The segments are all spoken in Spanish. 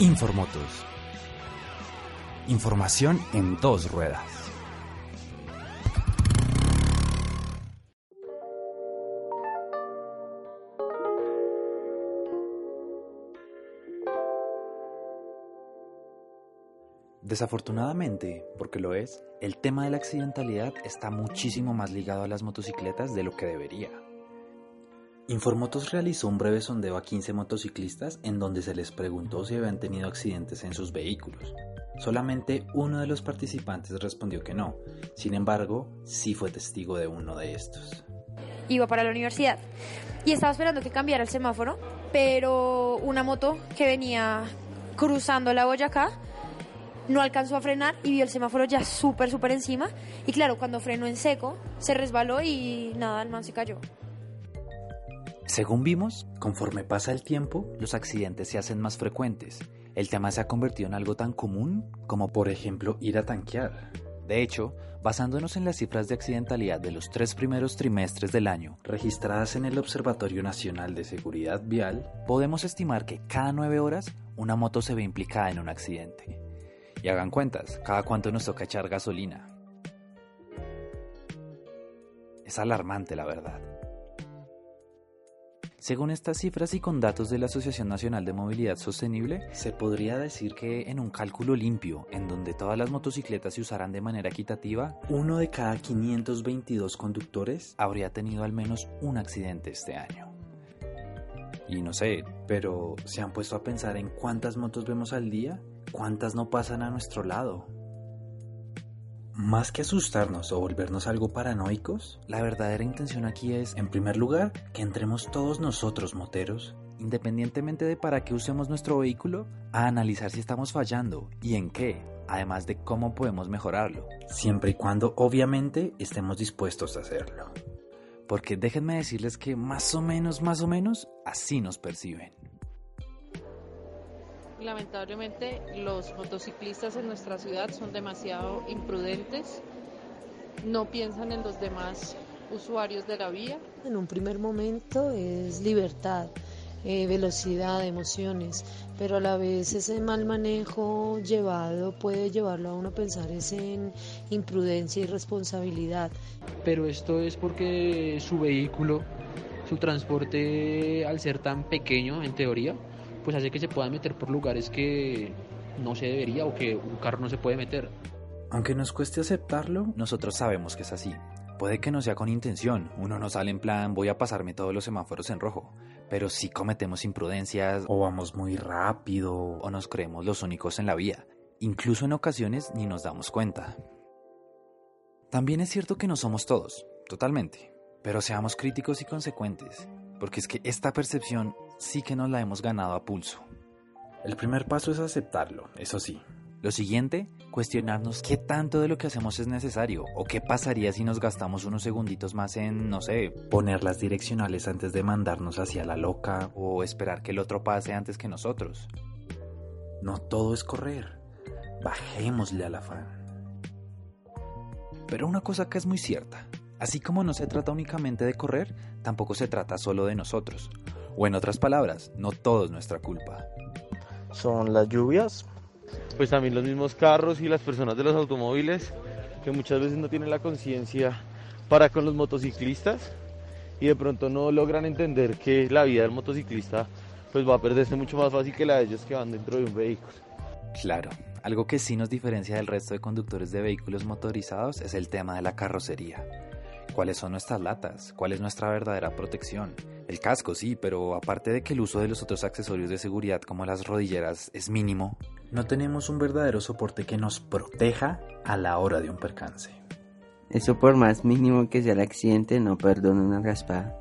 Informotos. Información en dos ruedas. Desafortunadamente, porque lo es, el tema de la accidentalidad está muchísimo más ligado a las motocicletas de lo que debería. Informotos realizó un breve sondeo a 15 motociclistas en donde se les preguntó si habían tenido accidentes en sus vehículos. Solamente uno de los participantes respondió que no, sin embargo, sí fue testigo de uno de estos. Iba para la universidad y estaba esperando que cambiara el semáforo, pero una moto que venía cruzando la Boyacá no alcanzó a frenar y vio el semáforo ya súper, súper encima. Y claro, cuando frenó en seco, se resbaló y nada, el man se cayó. Según vimos, conforme pasa el tiempo, los accidentes se hacen más frecuentes. El tema se ha convertido en algo tan común como por ejemplo ir a tanquear. De hecho, basándonos en las cifras de accidentalidad de los tres primeros trimestres del año registradas en el Observatorio Nacional de Seguridad Vial, podemos estimar que cada nueve horas una moto se ve implicada en un accidente. Y hagan cuentas, cada cuánto nos toca echar gasolina. Es alarmante la verdad. Según estas cifras y con datos de la Asociación Nacional de Movilidad Sostenible, se podría decir que en un cálculo limpio, en donde todas las motocicletas se usarán de manera equitativa, uno de cada 522 conductores habría tenido al menos un accidente este año. Y no sé, pero ¿se han puesto a pensar en cuántas motos vemos al día? ¿Cuántas no pasan a nuestro lado? Más que asustarnos o volvernos algo paranoicos, la verdadera intención aquí es, en primer lugar, que entremos todos nosotros, moteros, independientemente de para qué usemos nuestro vehículo, a analizar si estamos fallando y en qué, además de cómo podemos mejorarlo, siempre y cuando obviamente estemos dispuestos a hacerlo. Porque déjenme decirles que más o menos, más o menos, así nos perciben. Lamentablemente los motociclistas en nuestra ciudad son demasiado imprudentes, no piensan en los demás usuarios de la vía. En un primer momento es libertad, eh, velocidad, emociones, pero a la vez ese mal manejo llevado puede llevarlo a uno a pensar es en imprudencia y responsabilidad. Pero esto es porque su vehículo, su transporte al ser tan pequeño en teoría, pues hace que se puedan meter por lugares que no se debería o que un carro no se puede meter. Aunque nos cueste aceptarlo, nosotros sabemos que es así. Puede que no sea con intención, uno no sale en plan voy a pasarme todos los semáforos en rojo, pero si cometemos imprudencias o vamos muy rápido o nos creemos los únicos en la vía. Incluso en ocasiones ni nos damos cuenta. También es cierto que no somos todos, totalmente, pero seamos críticos y consecuentes, porque es que esta percepción sí que nos la hemos ganado a pulso. El primer paso es aceptarlo, eso sí. Lo siguiente, cuestionarnos qué tanto de lo que hacemos es necesario o qué pasaría si nos gastamos unos segunditos más en, no sé, poner las direccionales antes de mandarnos hacia la loca o esperar que el otro pase antes que nosotros. No todo es correr, bajémosle al afán. Pero una cosa que es muy cierta, así como no se trata únicamente de correr, tampoco se trata solo de nosotros. O en otras palabras, no todo es nuestra culpa. Son las lluvias. Pues también los mismos carros y las personas de los automóviles que muchas veces no tienen la conciencia para con los motociclistas y de pronto no logran entender que la vida del motociclista pues va a perderse mucho más fácil que la de ellos que van dentro de un vehículo. Claro, algo que sí nos diferencia del resto de conductores de vehículos motorizados es el tema de la carrocería. ¿Cuáles son nuestras latas? ¿Cuál es nuestra verdadera protección? El casco sí, pero aparte de que el uso de los otros accesorios de seguridad como las rodilleras es mínimo, no tenemos un verdadero soporte que nos proteja a la hora de un percance. Eso por más mínimo que sea el accidente, no perdona una raspada.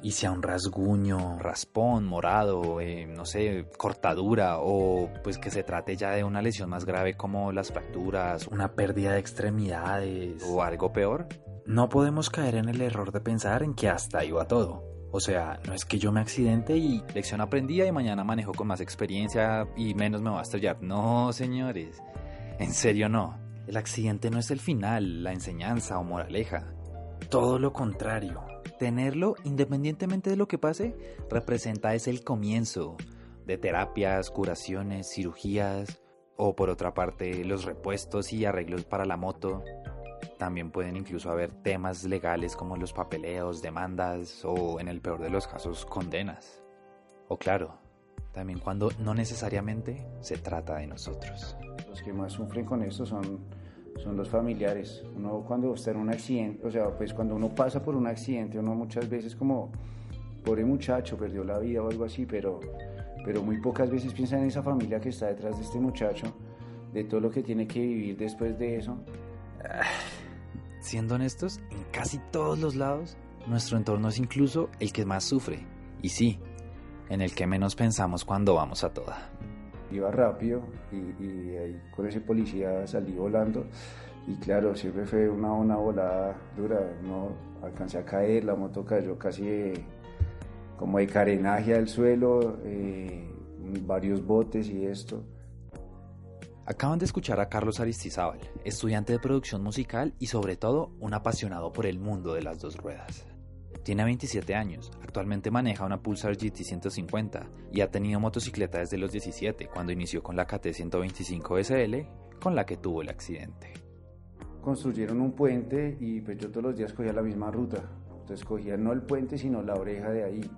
Y sea un rasguño, raspón, morado, eh, no sé, cortadura o pues que se trate ya de una lesión más grave como las fracturas, una pérdida de extremidades o algo peor, no podemos caer en el error de pensar en que hasta ahí va todo. O sea, no es que yo me accidente y lección aprendida y mañana manejo con más experiencia y menos me va a estrellar. No, señores. En serio no. El accidente no es el final, la enseñanza o moraleja. Todo lo contrario. Tenerlo, independientemente de lo que pase, representa es el comienzo de terapias, curaciones, cirugías, o por otra parte los repuestos y arreglos para la moto. También pueden incluso haber temas legales como los papeleos, demandas o en el peor de los casos condenas. O claro, también cuando no necesariamente se trata de nosotros. Los que más sufren con esto son, son los familiares. Uno cuando está en un accidente, o sea, pues cuando uno pasa por un accidente, uno muchas veces como, pobre muchacho, perdió la vida o algo así, pero, pero muy pocas veces piensa en esa familia que está detrás de este muchacho, de todo lo que tiene que vivir después de eso. Siendo honestos, en casi todos los lados, nuestro entorno es incluso el que más sufre. Y sí, en el que menos pensamos cuando vamos a toda. Iba rápido y, ahí con ese policía salí volando y claro, siempre fue una, una volada dura, no alcancé a caer, la moto cayó casi como de carenaje al suelo, eh, varios botes y esto. Acaban de escuchar a Carlos Aristizábal, estudiante de producción musical y sobre todo un apasionado por el mundo de las dos ruedas. Tiene 27 años, actualmente maneja una Pulsar GT 150 y ha tenido motocicleta desde los 17 cuando inició con la KT 125 SL con la que tuvo el accidente. Construyeron un puente y pues yo todos los días cogía la misma ruta. Entonces cogía no el puente sino la oreja de ahí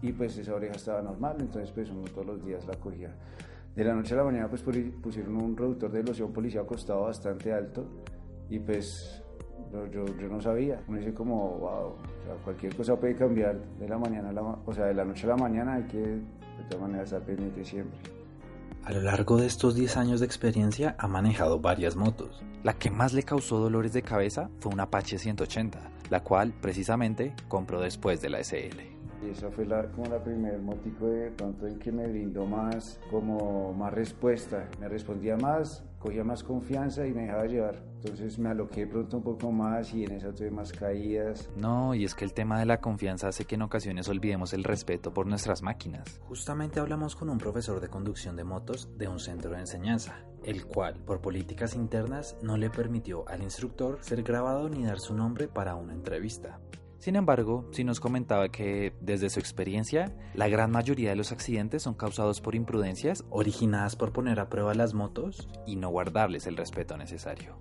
y pues esa oreja estaba normal, entonces pues uno todos los días la cogía. De la noche a la mañana pues pusieron un reductor de velocidad policía acostado bastante alto y pues yo, no sabía. Uno dice como, wow, cualquier cosa puede cambiar de la mañana a la, o sea, de la noche a la mañana hay que de todas maneras estar pendiente siempre. A lo largo de estos 10 años de experiencia ha manejado varias motos. La que más le causó dolores de cabeza fue una Apache 180, la cual precisamente compró después de la SL. Y esa fue la, como la primer motico de pronto en que me brindó más, como más respuesta. Me respondía más, cogía más confianza y me dejaba llevar. Entonces me aloqué pronto un poco más y en esa tuve más caídas. No, y es que el tema de la confianza hace que en ocasiones olvidemos el respeto por nuestras máquinas. Justamente hablamos con un profesor de conducción de motos de un centro de enseñanza, el cual, por políticas internas, no le permitió al instructor ser grabado ni dar su nombre para una entrevista. Sin embargo, sí nos comentaba que, desde su experiencia, la gran mayoría de los accidentes son causados por imprudencias originadas por poner a prueba las motos y no guardarles el respeto necesario.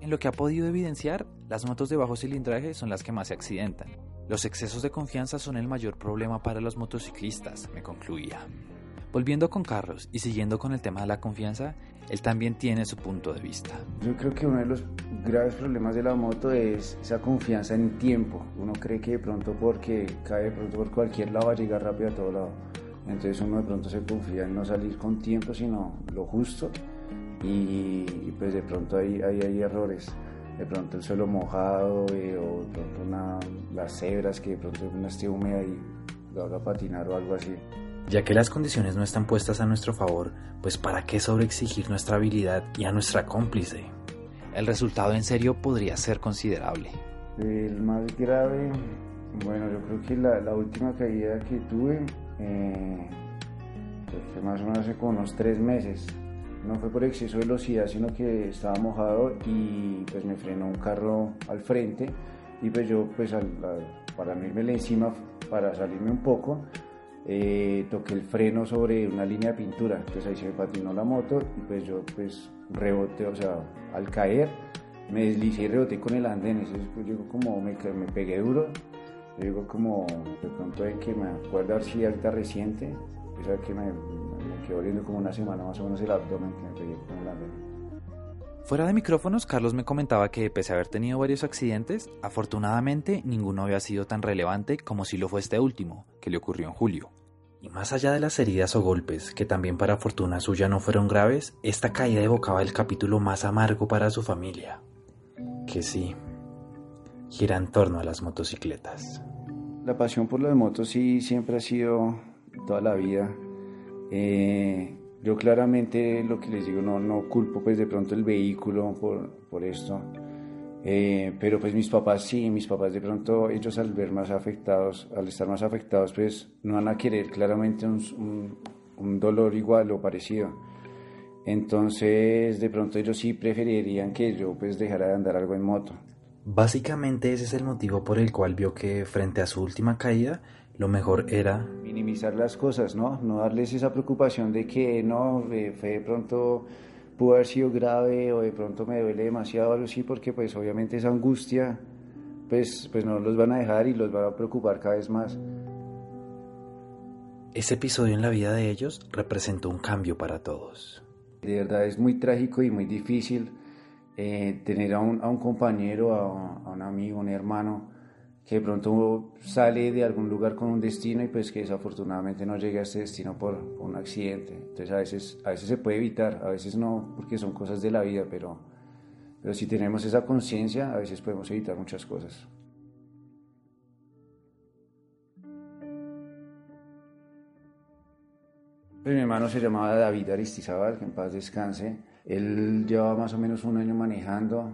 En lo que ha podido evidenciar, las motos de bajo cilindraje son las que más se accidentan. Los excesos de confianza son el mayor problema para los motociclistas, me concluía. Volviendo con Carlos y siguiendo con el tema de la confianza, él también tiene su punto de vista. Yo creo que uno de los graves problemas de la moto es esa confianza en tiempo. Uno cree que de pronto porque cae de pronto por cualquier lado va a llegar rápido a todo lado. Entonces uno de pronto se confía en no salir con tiempo, sino lo justo. Y, pues de pronto ahí, hay errores. De pronto el suelo mojado eh, o de pronto las cebras que de pronto una esté húmeda y lo haga patinar o algo así. Ya que las condiciones no están puestas a nuestro favor, pues ¿para qué sobreexigir nuestra habilidad y a nuestra cómplice? El resultado en serio podría ser considerable. El más grave, bueno, yo creo que la, última caída que tuve, eh, pues fue más o menos hace como unos tres meses. No fue por exceso de velocidad, sino que estaba mojado y pues me frenó un carro al frente y pues yo pues para no irme encima, para salirme un poco, eh, toqué el freno sobre una línea de pintura, entonces ahí se me patinó la moto y pues yo pues reboté, o sea, al caer me deslicé y reboté con el andén, entonces pues yo como me, me pegué duro, yo como de pronto en que me acuerdo ahorita reciente, pues que me, me, quedó oliendo como una semana más o menos el abdomen que me pegué con el andén. Fuera de micrófonos, Carlos me comentaba que pese a haber tenido varios accidentes, afortunadamente ninguno había sido tan relevante como si lo fue este último, que le ocurrió en julio. Y más allá de las heridas o golpes, que también para fortuna suya no fueron graves, esta caída evocaba el capítulo más amargo para su familia, que sí, gira en torno a las motocicletas. La pasión por las motos sí siempre ha sido toda la vida. Eh, yo claramente lo que les digo, no, no culpo pues de pronto el vehículo por, por esto, eh, pero pues mis papás sí, mis papás de pronto ellos al ver más afectados, al estar más afectados pues no van a querer claramente un, un, dolor igual o parecido. Entonces de pronto ellos sí preferirían que yo pues dejara de andar algo en moto. Básicamente ese es el motivo por el cual vio que frente a su última caída lo mejor era minimizar las cosas, ¿no? No darles esa preocupación de que no, eh, fue de pronto pudo haber sido grave o de pronto me duele demasiado algo así, porque pues obviamente esa angustia pues, pues no los van a dejar y los van a preocupar cada vez más. Ese episodio en la vida de ellos representó un cambio para todos. De verdad es muy trágico y muy difícil eh, tener a un, a un compañero, a, a, un amigo, un hermano, que de pronto sale de algún lugar con un destino y pues que desafortunadamente no llegue a ese destino por un accidente. Entonces a veces, a veces se puede evitar, a veces no, porque son cosas de la vida, pero, pero si tenemos esa conciencia, a veces podemos evitar muchas cosas. Pues mi hermano se llamaba David Aristizábal, que en paz descanse. Él llevaba más o menos un año manejando,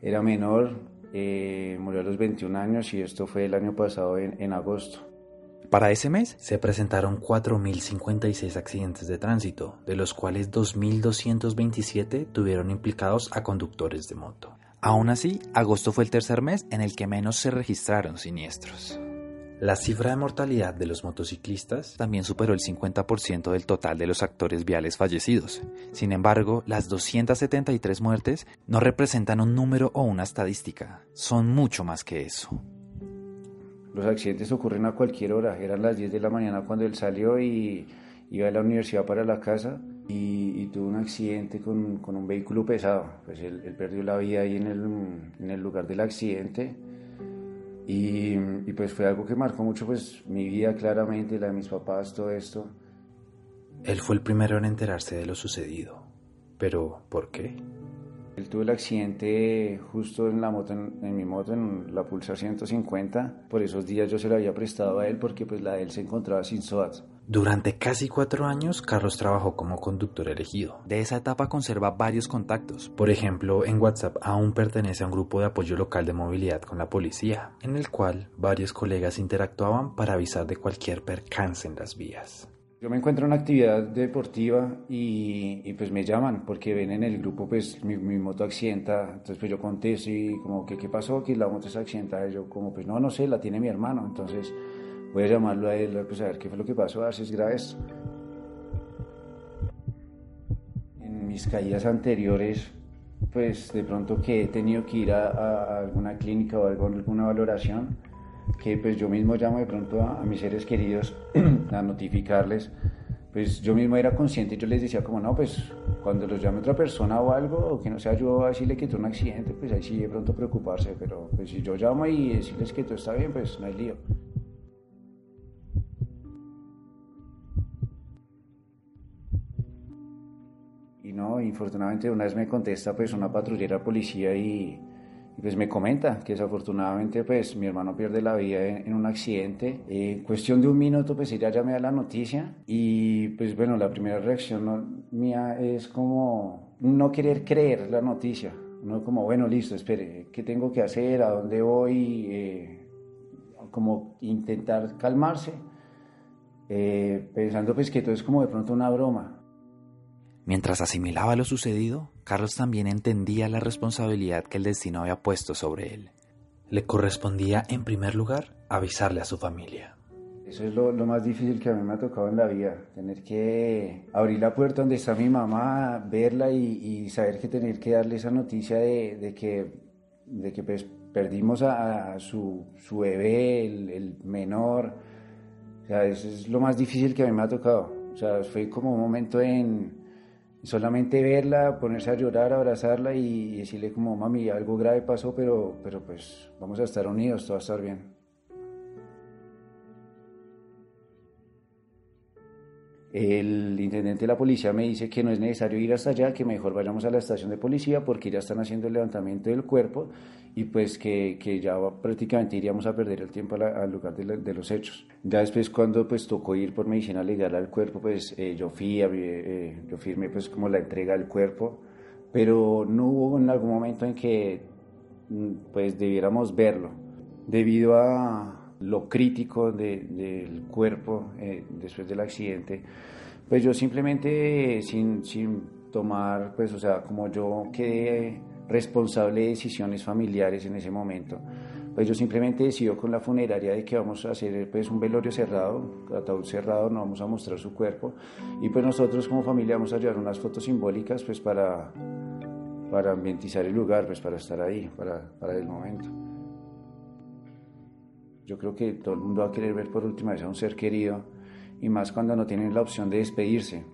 era menor, eh, murió a los 21 años y esto fue el año pasado en, en agosto. Para ese mes se presentaron 4.056 accidentes de tránsito, de los cuales 2.227 tuvieron implicados a conductores de moto. Aún así, agosto fue el tercer mes en el que menos se registraron siniestros. La cifra de mortalidad de los motociclistas también superó el 50% del total de los actores viales fallecidos. Sin embargo, las 273 muertes no representan un número o una estadística, son mucho más que eso. Los accidentes ocurren a cualquier hora, eran las 10 de la mañana cuando él salió y iba a la universidad para la casa y, y tuvo un accidente con, un vehículo pesado. Pues él, perdió la vida ahí en el lugar del accidente y, pues fue algo que marcó mucho pues mi vida claramente, la de mis papás, todo esto. Él fue el primero en enterarse de lo sucedido. Pero, ¿por qué? Él tuvo el accidente justo en la moto, en, mi moto, en la Pulsar 150. Por esos días yo se la había prestado a él porque pues la de él se encontraba sin SOAT. Durante casi cuatro años, Carlos trabajó como conductor elegido. De esa etapa conserva varios contactos. Por ejemplo, en WhatsApp aún pertenece a un grupo de apoyo local de movilidad con la policía, en el cual varios colegas interactuaban para avisar de cualquier percance en las vías. Yo me encuentro en una actividad deportiva y, pues me llaman porque ven en el grupo pues mi, moto accidenta, entonces pues yo contesto y como que qué pasó, que la moto se accidentada, y yo como pues no, no sé, la tiene mi hermano, entonces voy a llamarlo a él pues a ver qué fue lo que pasó, a ver es grave. En mis caídas anteriores pues de pronto que he tenido que ir a, a alguna clínica o alguna valoración, que pues yo mismo llamo de pronto a, a mis seres queridos a notificarles, pues yo mismo era consciente yo les decía como no, pues cuando los llame otra persona o algo, o que no sea yo a decirle que tuvo un accidente, pues ahí sí de pronto preocuparse, pero pues si yo llamo y decirles que todo está bien, pues no hay lío. Y no, infortunadamente una vez me contesta pues una patrullera policía y pues me comenta que desafortunadamente pues mi hermano pierde la vida en, en un accidente. En cuestión de un minuto pues ella ya me da la noticia y pues bueno, la primera reacción mía es como no querer creer la noticia. No como, bueno, listo, espere, ¿qué tengo que hacer? ¿A dónde voy? Eh, como intentar calmarse, eh, pensando pues que todo es como de pronto una broma. Mientras asimilaba lo sucedido, Carlos también entendía la responsabilidad que el destino había puesto sobre él. Le correspondía, en primer lugar, avisarle a su familia. Eso es lo, más difícil que a mí me ha tocado en la vida, tener que abrir la puerta donde está mi mamá, verla y, saber que tener que darle esa noticia de, que, de que pues, perdimos a, a su, su, bebé, el, el, menor. O sea, eso es lo más difícil que a mí me ha tocado. O sea, fue como un momento en solamente verla, ponerse a llorar, abrazarla y decirle como, mami, algo grave pasó, pero, pero pues vamos a estar unidos, todo va a estar bien. El intendente de la policía me dice que no es necesario ir hasta allá, que mejor vayamos a la estación de policía porque ya están haciendo el levantamiento del cuerpo y pues que, que ya prácticamente iríamos a perder el tiempo la, al lugar de, la, de, los hechos. Ya después cuando pues tocó ir por medicina legal al cuerpo, pues eh, yo fui, eh, yo firmé pues como la entrega del cuerpo, pero no hubo en algún momento en que mm, pues debiéramos verlo debido a lo crítico de, del cuerpo eh, después del accidente, pues yo simplemente sin, sin tomar, pues o sea, como yo quedé responsable de decisiones familiares en ese momento, pues yo simplemente decido con la funeraria de que vamos a hacer pues un velorio cerrado, ataúd cerrado, no vamos a mostrar su cuerpo y pues nosotros como familia vamos a llevar unas fotos simbólicas pues para, para ambientizar el lugar, pues para estar ahí, para, para el momento. Yo creo que todo el mundo va a querer ver por última vez a un ser querido y más cuando no tienen la opción de despedirse.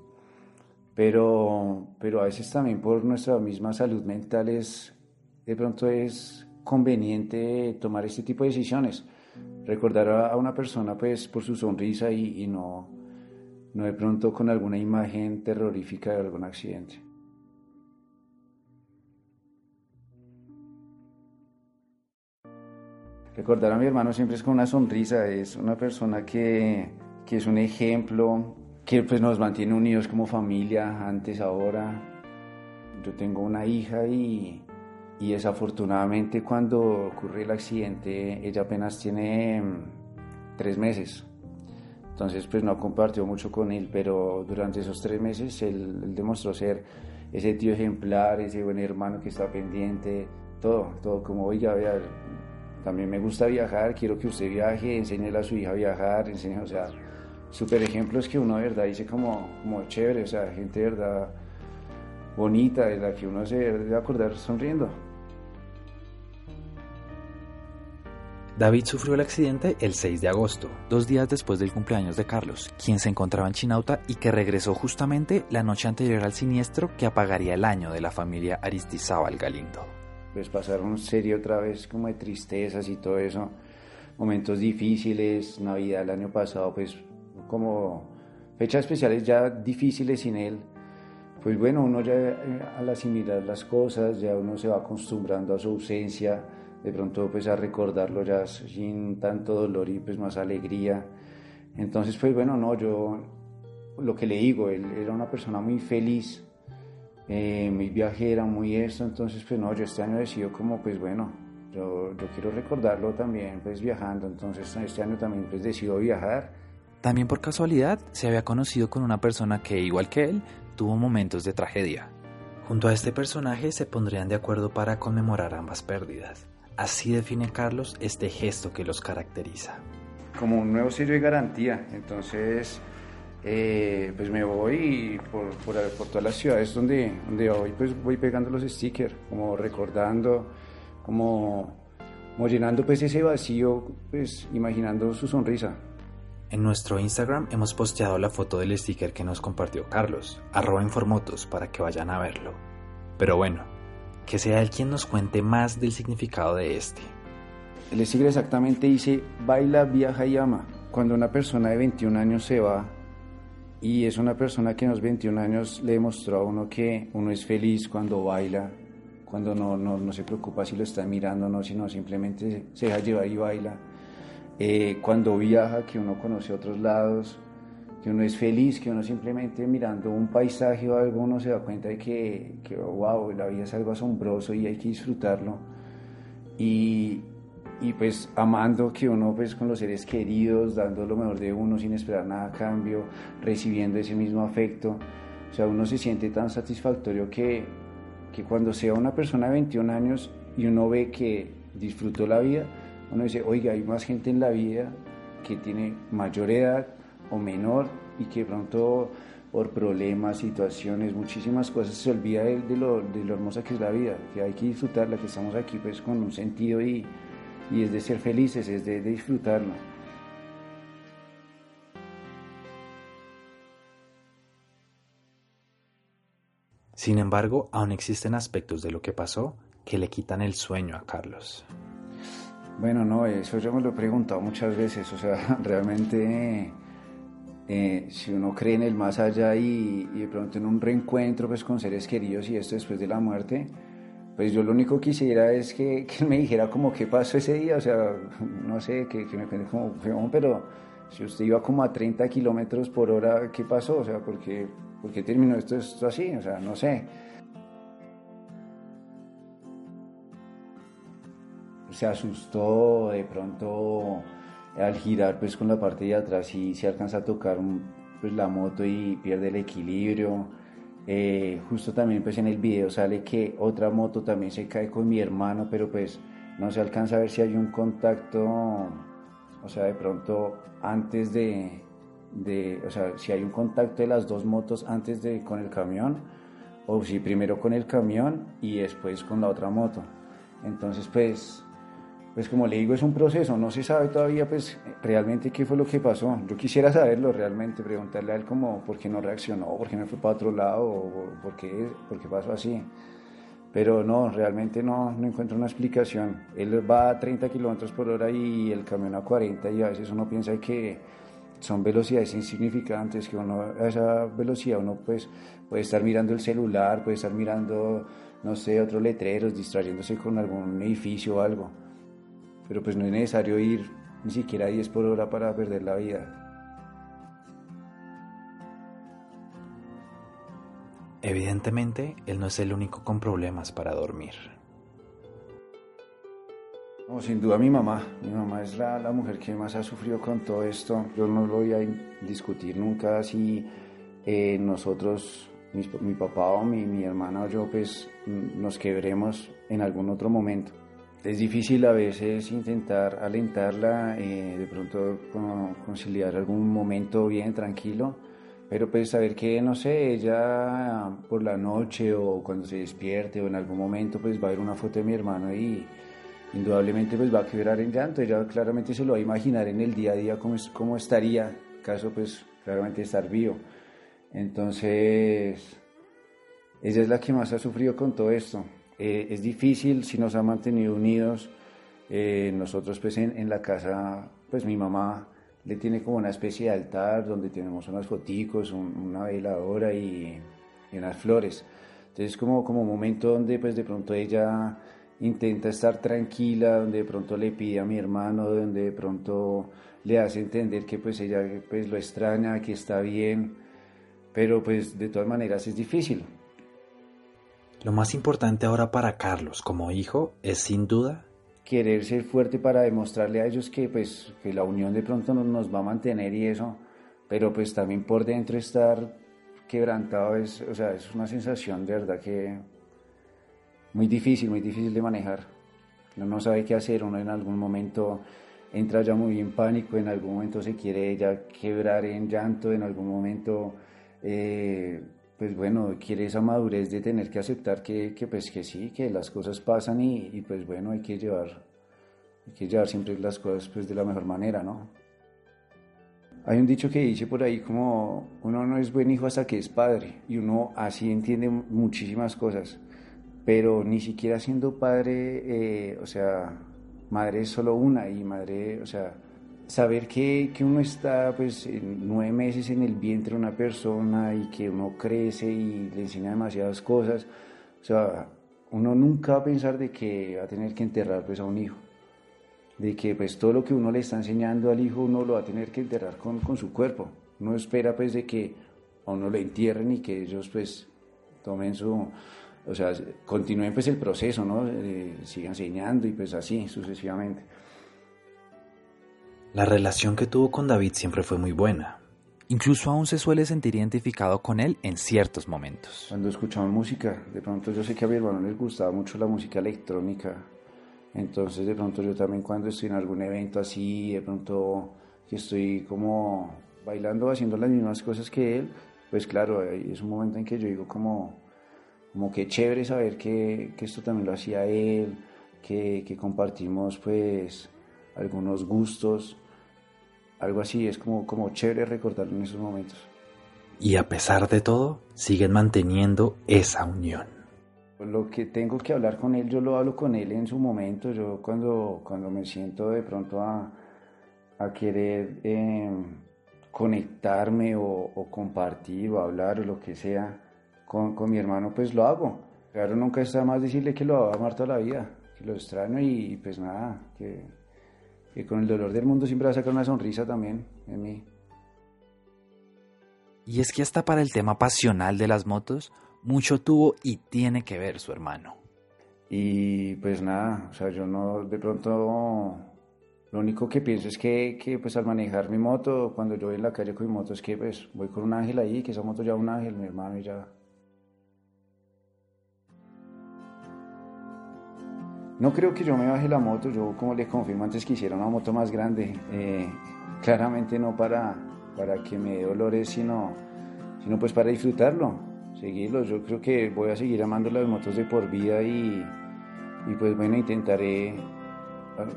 Pero, pero a veces también por nuestra misma salud mental es, de pronto es conveniente tomar este tipo de decisiones. Recordar a, una persona pues por su sonrisa y, y no, no de pronto con alguna imagen terrorífica de algún accidente. Recordar a mi hermano siempre es con una sonrisa, es una persona que, que es un ejemplo, que pues nos mantiene unidos como familia, antes, ahora. Yo tengo una hija y, y desafortunadamente cuando ocurre el accidente ella apenas tiene mm, tres meses. Entonces pues no compartió mucho con él, pero durante esos tres meses él, demostró ser ese tío ejemplar, ese buen hermano que está pendiente, todo, todo como, oiga, vea, también me gusta viajar, quiero que usted viaje, enseñe a su hija a viajar, enseñe, o sea, super ejemplos que uno de verdad dice como, como chévere, o sea, gente de verdad bonita, de la que uno se debe acordar sonriendo. David sufrió el accidente el 6 de agosto, dos días después del cumpleaños de Carlos, quien se encontraba en Chinauta y que regresó justamente la noche anterior al siniestro que apagaría el año de la familia Aristizábal Galindo. Pues pasaron serie otra vez como de tristezas y todo eso, momentos difíciles, Navidad el año pasado, pues como fechas especiales ya difíciles sin él. Pues bueno, uno ya eh, al asimilar las cosas, ya uno se va acostumbrando a su ausencia, de pronto pues a recordarlo ya sin tanto dolor y pues más alegría. Entonces pues bueno, no, yo lo que le digo, él era una persona muy feliz, eh, muy viajera, muy esto, entonces pues no, yo este año decido como pues bueno, yo, yo quiero recordarlo también pues viajando, entonces este año también pues decido viajar. También por casualidad se había conocido con una persona que igual que él tuvo momentos de tragedia. Junto a este personaje se pondrían de acuerdo para conmemorar ambas pérdidas. Así define Carlos este gesto que los caracteriza. Como un nuevo sello de garantía. Entonces, eh, pues me voy por, por, por, todas las ciudades donde, donde hoy pues voy pegando los stickers, como recordando, como, como llenando pues ese vacío, pues imaginando su sonrisa. En nuestro Instagram hemos posteado la foto del sticker que nos compartió Carlos, arroba informotos para que vayan a verlo. Pero bueno, que sea él quien nos cuente más del significado de este. El sticker exactamente dice, baila, viaja y ama. Cuando una persona de 21 años se va y es una persona que en los 21 años le demostró a uno que uno es feliz cuando baila, cuando no, no, se preocupa si lo está mirando o no, sino simplemente se deja llevar y baila. Eh, cuando viaja, que uno conoce otros lados, que uno es feliz, que uno simplemente mirando un paisaje o algo, uno se da cuenta de que, que wow, la vida es algo asombroso y hay que disfrutarlo. Y, y, pues amando que uno pues con los seres queridos, dando lo mejor de uno sin esperar nada a cambio, recibiendo ese mismo afecto. O sea, uno se siente tan satisfactorio que, que cuando sea una persona de 21 años y uno ve que disfrutó la vida, uno dice, oiga, hay más gente en la vida que tiene mayor edad, o menor y que pronto por problemas, situaciones, muchísimas cosas se olvida de, lo, de, lo, hermosa que es la vida, que hay que disfrutarla, que estamos aquí pues con un sentido y, y es de ser felices, es de, de disfrutarlo. Sin embargo, aún existen aspectos de lo que pasó que le quitan el sueño a Carlos. Bueno, no, eso yo me lo he preguntado muchas veces, o sea, realmente eh, si uno cree en el más allá y, de pronto en un reencuentro pues con seres queridos y esto después de la muerte, pues yo lo único que quisiera es que, que me dijera como qué pasó ese día, o sea, no sé, que, me cuente como, pero si usted iba como a 30 kilómetros por hora, ¿qué pasó? O sea, ¿por qué, por terminó esto, esto así? O sea, no sé. Se asustó, de pronto al girar pues con la parte de atrás y se alcanza a tocar pues la moto y pierde el equilibrio. Eh, justo también pues en el video sale que otra moto también se cae con mi hermano, pero pues no se alcanza a ver si hay un contacto, o sea, de pronto antes de, de, o sea, si hay un contacto de las dos motos antes de con el camión, o si primero con el camión y después con la otra moto. Entonces, pues, pues como le digo, es un proceso, no se sabe todavía, pues, realmente qué fue lo que pasó. Yo quisiera saberlo realmente, preguntarle a él como por qué no reaccionó, por qué no fue para otro lado, o por qué, por qué pasó así. Pero no, realmente no, no encuentro una explicación. Él va a 30 kilómetros por hora y el camión a 40 y a veces uno piensa que son velocidades insignificantes, que a esa velocidad uno pues puede estar mirando el celular, puede estar mirando, no sé, otros letreros, distrayéndose con algún edificio o algo. Pero pues no es necesario ir ni siquiera a 10 por hora para perder la vida. Evidentemente, él no es el único con problemas para dormir. No, sin duda mi mamá. Mi mamá es la, la, mujer que más ha sufrido con todo esto. Yo no lo voy a discutir nunca si eh, nosotros, mi, mi, papá o mi, mi hermana o yo, pues nos quebremos en algún otro momento. Es difícil a veces intentar alentarla, eh, de pronto conciliar algún momento bien tranquilo, pero pues saber que, no sé, ella por la noche o cuando se despierte o en algún momento pues va a ver una foto de mi hermano y indudablemente pues va a quebrar en llanto, ella claramente se lo va a imaginar en el día a día cómo, cómo estaría, caso pues claramente estar vivo. Entonces, ella es la que más ha sufrido con todo esto. Eh, es difícil si nos ha mantenido unidos. Eh, nosotros pues en, en, la casa, pues mi mamá le tiene como una especie de altar donde tenemos unas foticos, un, una veladora y, y, unas flores. Entonces como, como un momento donde pues de pronto ella intenta estar tranquila, donde de pronto le pide a mi hermano, donde de pronto le hace entender que pues ella pues lo extraña, que está bien, pero pues de todas maneras es difícil. Lo más importante ahora para Carlos como hijo es sin duda querer ser fuerte para demostrarle a ellos que pues que la unión de pronto nos, nos va a mantener y eso, pero pues también por dentro estar quebrantado es, o sea, es una sensación de verdad que muy difícil, muy difícil de manejar. Uno no sabe qué hacer, uno en algún momento entra ya muy en pánico, en algún momento se quiere ya quebrar en llanto, en algún momento, eh, pues bueno, quiere esa madurez de tener que aceptar que, que pues que sí, que las cosas pasan y, y, pues bueno, hay que llevar, hay que llevar siempre las cosas pues de la mejor manera, ¿no? Hay un dicho que dice por ahí como uno no es buen hijo hasta que es padre y uno así entiende muchísimas cosas pero ni siquiera siendo padre, eh, o sea, madre es solo una y madre, o sea, saber que, que, uno está pues nueve meses en el vientre de una persona y que uno crece y le enseña demasiadas cosas, o sea, uno nunca va a pensar de que va a tener que enterrar pues a un hijo, de que pues todo lo que uno le está enseñando al hijo uno lo va a tener que enterrar con, con su cuerpo, uno espera pues de que a uno lo entierren y que ellos pues tomen su o sea, continúen pues el proceso, ¿no? Eh, sigan enseñando y pues así sucesivamente. La relación que tuvo con David siempre fue muy buena. Incluso aún se suele sentir identificado con él en ciertos momentos. Cuando escuchamos música, de pronto yo sé que a mi hermano les gustaba mucho la música electrónica. Entonces de pronto yo también cuando estoy en algún evento así, de pronto que estoy como bailando, haciendo las mismas cosas que él, pues claro, es un momento en que yo digo como, como que chévere saber que, esto también lo hacía él, que, compartimos pues algunos gustos, algo así, es como, como chévere recordarlo en esos momentos. Y a pesar de todo, siguen manteniendo esa unión. Lo que tengo que hablar con él, yo lo hablo con él en su momento, yo cuando, cuando me siento de pronto a, a querer eh, conectarme o, o compartir o hablar o lo que sea, con, con, mi hermano pues lo hago. Claro, nunca está más decirle que lo va a amar toda la vida, que lo extraño y, pues nada, que, que, con el dolor del mundo siempre va a sacar una sonrisa también en mí. Y es que hasta para el tema pasional de las motos, mucho tuvo y tiene que ver su hermano. Y pues nada, o sea, yo no, de pronto, lo único que pienso es que, que pues al manejar mi moto, cuando yo voy en la calle con mi moto, es que pues voy con un ángel ahí, que esa moto ya un ángel, mi hermano y ya no creo que yo me baje la moto, yo como les confirmo antes quisiera una moto más grande, eh, claramente no para, para que me dé dolores, sino, sino pues para disfrutarlo, seguirlo. Yo creo que voy a seguir amando las motos de por vida y, y pues bueno, intentaré,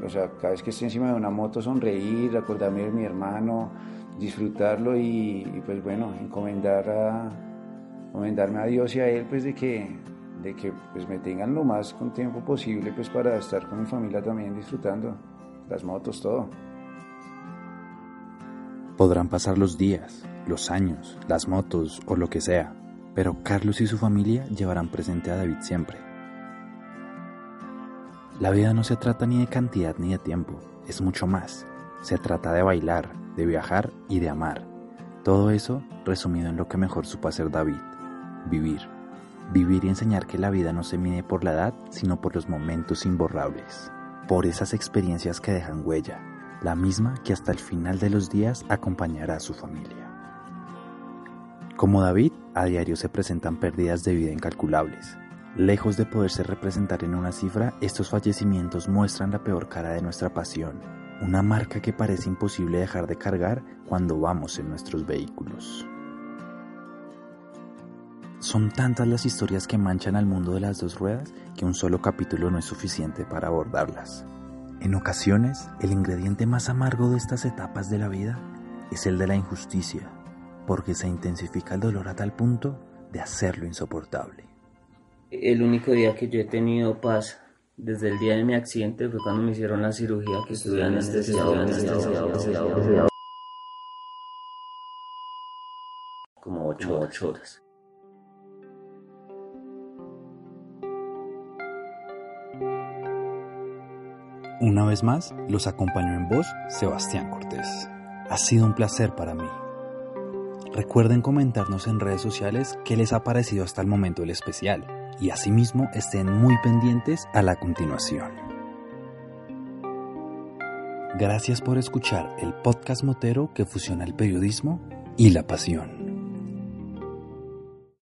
o sea, cada vez que esté encima de una moto sonreír, acordarme de mi hermano, disfrutarlo y, y pues bueno, encomendar a, encomendarme a Dios y a Él pues de que, de que pues me tengan lo más con tiempo posible pues para estar con mi familia también disfrutando las motos, todo. Podrán pasar los días, los años, las motos o lo que sea, pero Carlos y su familia llevarán presente a David siempre. La vida no se trata ni de cantidad ni de tiempo, es mucho más. Se trata de bailar, de viajar y de amar. Todo eso resumido en lo que mejor supo hacer David, vivir. Vivir y enseñar que la vida no se mide por la edad, sino por los momentos imborrables, por esas experiencias que dejan huella, la misma que hasta el final de los días acompañará a su familia. Como David, a diario se presentan pérdidas de vida incalculables. Lejos de poderse representar en una cifra, estos fallecimientos muestran la peor cara de nuestra pasión, una marca que parece imposible dejar de cargar cuando vamos en nuestros vehículos. Son tantas las historias que manchan al mundo de las dos ruedas que un solo capítulo no es suficiente para abordarlas. En ocasiones, el ingrediente más amargo de estas etapas de la vida es el de la injusticia, porque se intensifica el dolor a tal punto de hacerlo insoportable. El único día que yo he tenido paz desde el día de mi accidente fue cuando me hicieron la cirugía que estuve anestesiado, como 8 ocho horas. Una vez más, los acompañó en voz Sebastián Cortés. Ha sido un placer para mí. Recuerden comentarnos en redes sociales qué les ha parecido hasta el momento el especial y asimismo estén muy pendientes a la continuación. Gracias por escuchar el podcast motero que fusiona el periodismo y la pasión.